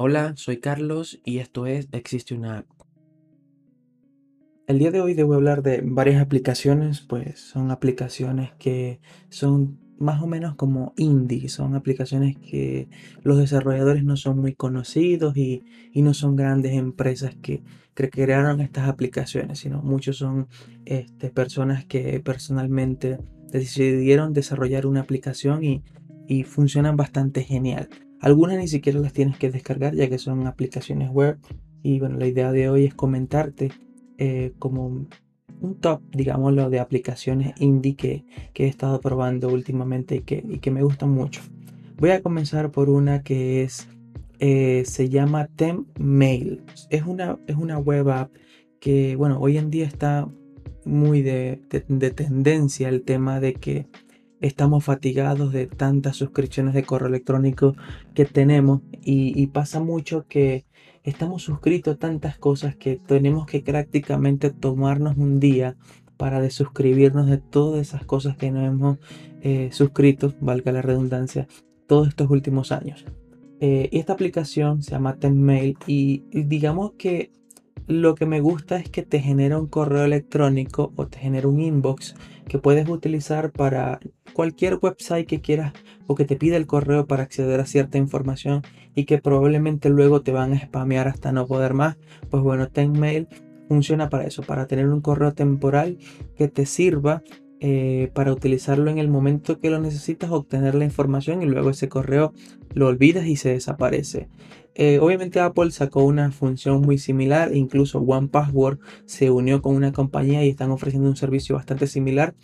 Hola, soy Carlos y esto es Existe una app. El día de hoy debo hablar de varias aplicaciones, pues son aplicaciones que son más o menos como indie, son aplicaciones que los desarrolladores no son muy conocidos y, no son grandes empresas que, crearon estas aplicaciones, sino muchos son este, personas que personalmente decidieron desarrollar una aplicación y, y funcionan bastante genial. Algunas ni siquiera las tienes que descargar ya que son aplicaciones web y bueno, la idea de hoy es comentarte eh, como un top, digámoslo, de aplicaciones indie que, he estado probando últimamente y que, y que, me gustan mucho. Voy a comenzar por una que es, eh, se llama Tempmail. Es una, es una web app que, bueno, hoy en día está muy de, de tendencia el tema de que estamos fatigados de tantas suscripciones de correo electrónico que tenemos y, pasa mucho que estamos suscritos a tantas cosas que tenemos que prácticamente tomarnos un día para desuscribirnos de todas esas cosas que nos hemos eh, suscrito, valga la redundancia, todos estos últimos años. Eh, esta aplicación se llama Tenmail y digamos que lo que me gusta es que te genera un correo electrónico o te genera un inbox que puedes utilizar para cualquier website que quieras o que te pida el correo para acceder a cierta información y que probablemente luego te van a spamear hasta no poder más. Pues bueno, Tenmail funciona para eso, para tener un correo temporal que te sirva eh, para utilizarlo en el momento que lo necesitas, obtener la información y luego ese correo lo olvidas y se desaparece. Eh, obviamente Apple sacó una función muy similar, incluso OnePassword se unió con una compañía y están ofreciendo un servicio bastante similar.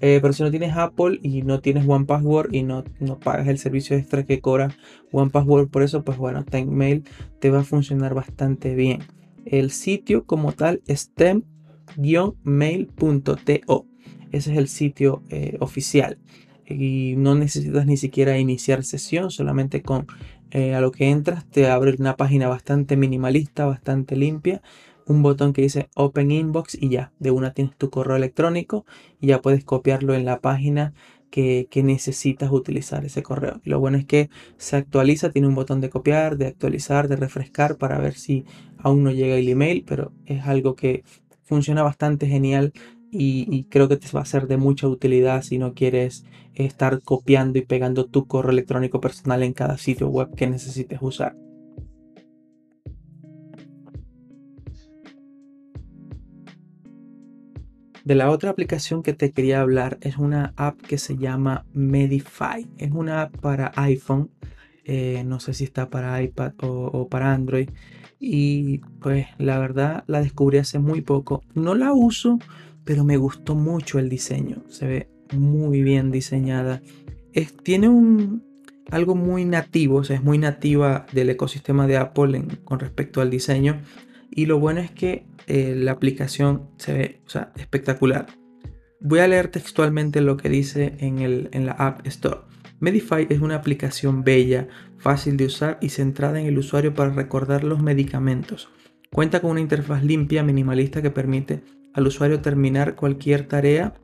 Eh, pero si no tienes Apple y no tienes OnePassword y no, no pagas el servicio extra que cobra OnePassword por eso, pues bueno, TimeMail te va a funcionar bastante bien. El sitio como tal es tem-mail.to. Ese es el sitio eh, oficial. Y no necesitas ni siquiera iniciar sesión, solamente con eh, a lo que entras te abre una página bastante minimalista, bastante limpia. Un botón que dice Open Inbox y ya, de una tienes tu correo electrónico y ya puedes copiarlo en la página que, que, necesitas utilizar ese correo. Lo bueno es que se actualiza, tiene un botón de copiar, de actualizar, de refrescar para ver si aún no llega el email, pero es algo que funciona bastante genial y, creo que te va a ser de mucha utilidad si no quieres estar copiando y pegando tu correo electrónico personal en cada sitio web que necesites usar. De la otra aplicación que te quería hablar es una app que se llama Medify. Es una app para iPhone. Eh, no sé si está para iPad o, para Android. Y pues la verdad la descubrí hace muy poco. No la uso pero me gustó mucho el diseño. Se ve muy bien diseñada. tiene un, algo muy nativo, o sea, es muy nativa del ecosistema de Apple con respecto al diseño. Y lo bueno es que eh, la aplicación se ve espectacular. Voy a leer textualmente lo que dice en, el, en la App Store. Medify es una aplicación bella, fácil de usar y centrada en el usuario para recordar los medicamentos. Cuenta con una interfaz limpia, minimalista que permite al usuario terminar cualquier tarea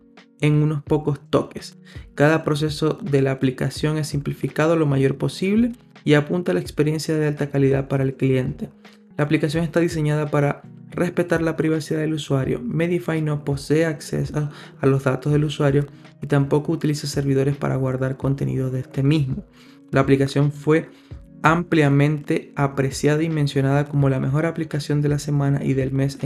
en unos pocos toques. Cada proceso de la aplicación es simplificado lo mayor posible y apunta a la experiencia de alta calidad para el cliente. La aplicación está diseñada para respetar la privacidad del usuario. Medify no posee acceso a los datos del usuario y tampoco utiliza servidores para guardar contenido de este mismo. La aplicación fue ampliamente apreciada y mencionada como la mejor aplicación de la semana y del mes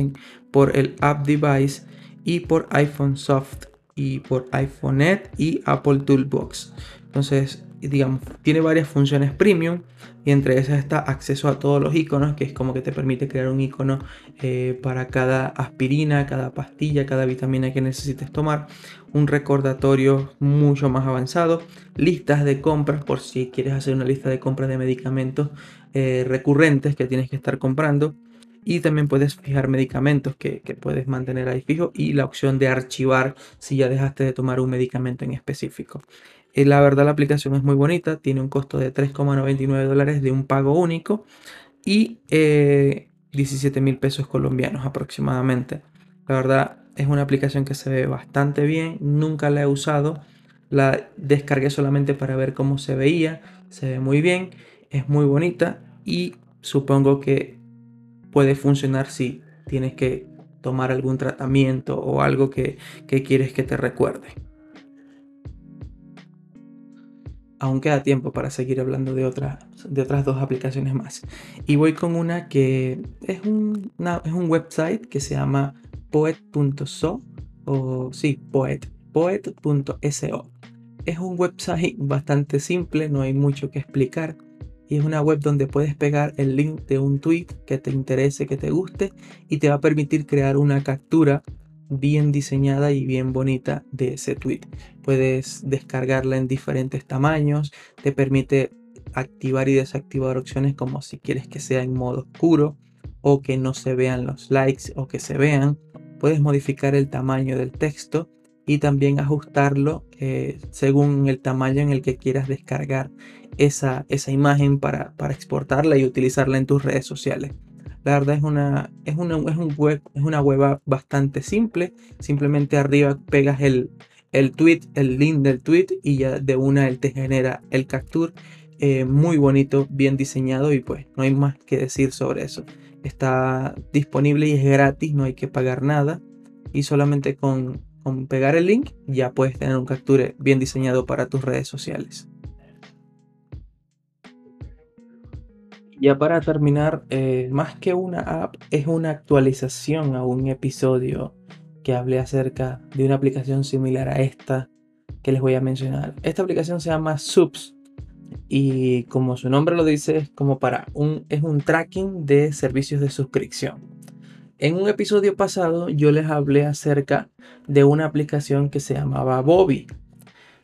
por el App Device y por iPhone Soft y por iPhoneNet y Apple Toolbox. Entonces, digamos, tiene varias funciones premium y entre esas está acceso a todos los iconos, que es como que te permite crear un icono eh, para cada aspirina, cada pastilla, cada vitamina que necesites tomar, un recordatorio mucho más avanzado, listas de compras por si quieres hacer una lista de compras de medicamentos eh, recurrentes que tienes que estar comprando. Y también puedes fijar medicamentos que, que puedes mantener ahí fijo y la opción de archivar si ya dejaste de tomar un medicamento en específico. Eh, la verdad la aplicación es muy bonita, tiene un costo de 3,99 dólares de un pago único y 17 eh, mil pesos colombianos aproximadamente. La verdad es una aplicación que se ve bastante bien, nunca la he usado, la descargué solamente para ver cómo se veía, se ve muy bien, es muy bonita y supongo que puede funcionar si tienes que tomar algún tratamiento o algo que, quieres que te recuerde. Aún queda tiempo para seguir hablando de otras, de otras dos aplicaciones más. Y voy con una que es un, es un website que se llama poet.so o sí, poet, poet.so. Es un website bastante simple, no hay mucho que explicar y es una web donde puedes pegar el link de un tweet que te interese, que te guste y te va a permitir crear una captura bien diseñada y bien bonita de ese tweet. Puedes descargarla en diferentes tamaños, te permite activar y desactivar opciones como si quieres que sea en modo oscuro o que no se vean los likes o que se vean. Puedes modificar el tamaño del texto y también ajustarlo eh, según el tamaño en el que quieras descargar esa, esa imagen para, exportarla y utilizarla en tus redes sociales. La verdad es una, es una, es un web, es una web bastante simple. Simplemente arriba pegas el, el tweet, el link del tweet y ya de una él te genera el capture. Eh, muy bonito, bien diseñado y pues no hay más que decir sobre eso. Está disponible y es gratis, no hay que pagar nada. Y solamente con, con pegar el link ya puedes tener un capture bien diseñado para tus redes sociales. Ya para terminar, eh, más que una app, es una actualización a un episodio que hablé acerca de una aplicación similar a esta que les voy a mencionar. Esta aplicación se llama Subs y como su nombre lo dice, es como para un, es un tracking de servicios de suscripción. En un episodio pasado yo les hablé acerca de una aplicación que se llamaba Bobby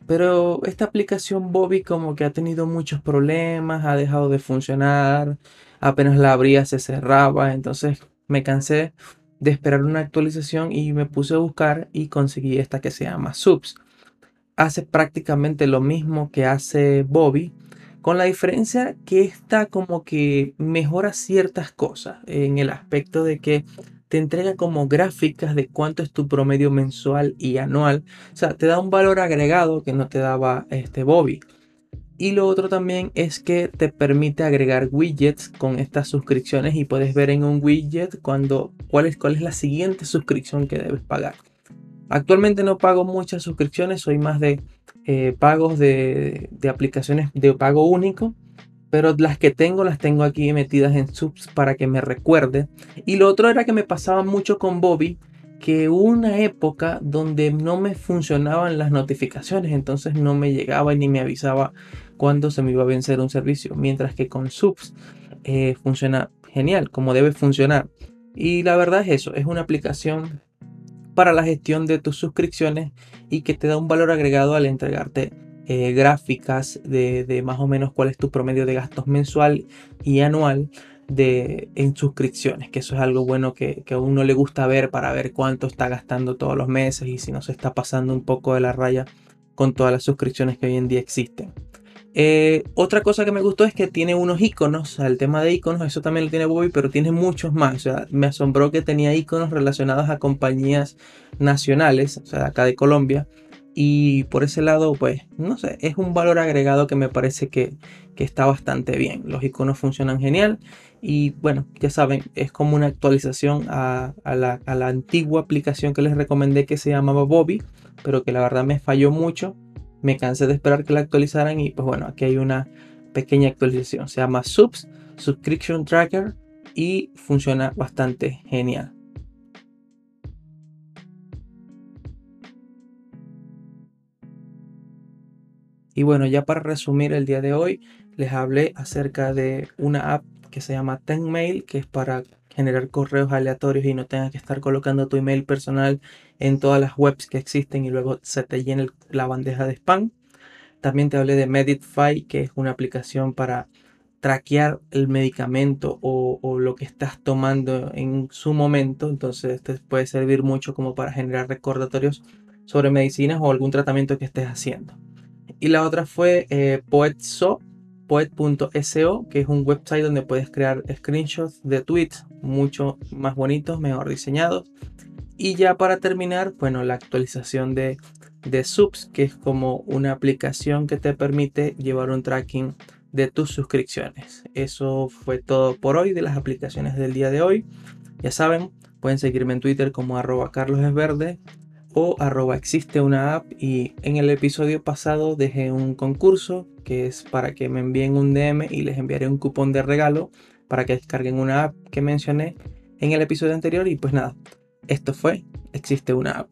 pero esta aplicación Bobby como que ha tenido muchos problemas, ha dejado de funcionar, apenas la abría se cerraba, entonces me cansé de esperar una actualización y me puse a buscar y conseguí esta que se llama Subs. Hace prácticamente lo mismo que hace Bobby, con la diferencia que esta como que mejora ciertas cosas en el aspecto de que te entrega como gráficas de cuánto es tu promedio mensual y anual. O sea, te da un valor agregado que no te daba este Bobby. Y lo otro también es que te permite agregar widgets con estas suscripciones y puedes ver en un widget cuando, cuál, es, cuál es la siguiente suscripción que debes pagar. Actualmente no pago muchas suscripciones, soy más de eh, pagos de, de aplicaciones de pago único pero las que tengo las tengo aquí metidas en subs para que me recuerde. Y lo otro era que me pasaba mucho con Bobby, que una época donde no me funcionaban las notificaciones, entonces no me llegaba ni me avisaba cuando se me iba a vencer un servicio, mientras que con subs eh, funciona genial, como debe funcionar. Y la verdad es eso, es una aplicación para la gestión de tus suscripciones y que te da un valor agregado al entregarte eh, gráficas de, más o menos cuál es tu promedio de gastos mensual y anual de, en suscripciones, que eso es algo bueno que, a uno le gusta ver para ver cuánto está gastando todos los meses y si no se está pasando un poco de la raya con todas las suscripciones que hoy en día existen. Eh, otra cosa que me gustó es que tiene unos iconos, el tema de iconos, eso también lo tiene Bobby, pero tiene muchos más. O me asombró que tenía iconos relacionados a compañías nacionales, o sea, acá de Colombia, y por ese lado, pues, no sé, es un valor agregado que me parece que, está bastante bien. Los iconos funcionan genial. Y bueno, ya saben, es como una actualización a, la, a, la, antigua aplicación que les recomendé que se llamaba Bobby, pero que la verdad me falló mucho. Me cansé de esperar que la actualizaran y pues bueno, aquí hay una pequeña actualización. Se llama Subs, Subscription Tracker y funciona bastante genial. Y bueno, ya para resumir el día de hoy, les hablé acerca de una app que se llama Tenmail, que es para generar correos aleatorios y no tengas que estar colocando tu email personal en todas las webs que existen y luego se te llene la bandeja de spam. También te hablé de Medify, que es una aplicación para traquear el medicamento o, o, lo que estás tomando en su momento. Entonces, te puede servir mucho como para generar recordatorios sobre medicinas o algún tratamiento que estés haciendo. Y la otra fue eh, Poetso, poet.so, que es un website donde puedes crear screenshots de tweets mucho más bonitos, mejor diseñados. Y ya para terminar, bueno, la actualización de, de Subs, que es como una aplicación que te permite llevar un tracking de tus suscripciones. Eso fue todo por hoy de las aplicaciones del día de hoy. Ya saben, pueden seguirme en Twitter como arroba carlosesverde o arroba existe una app y en el episodio pasado dejé un concurso que es para que me envíen un DM y les enviaré un cupón de regalo para que descarguen una app que mencioné en el episodio anterior y pues nada, esto fue existe una app.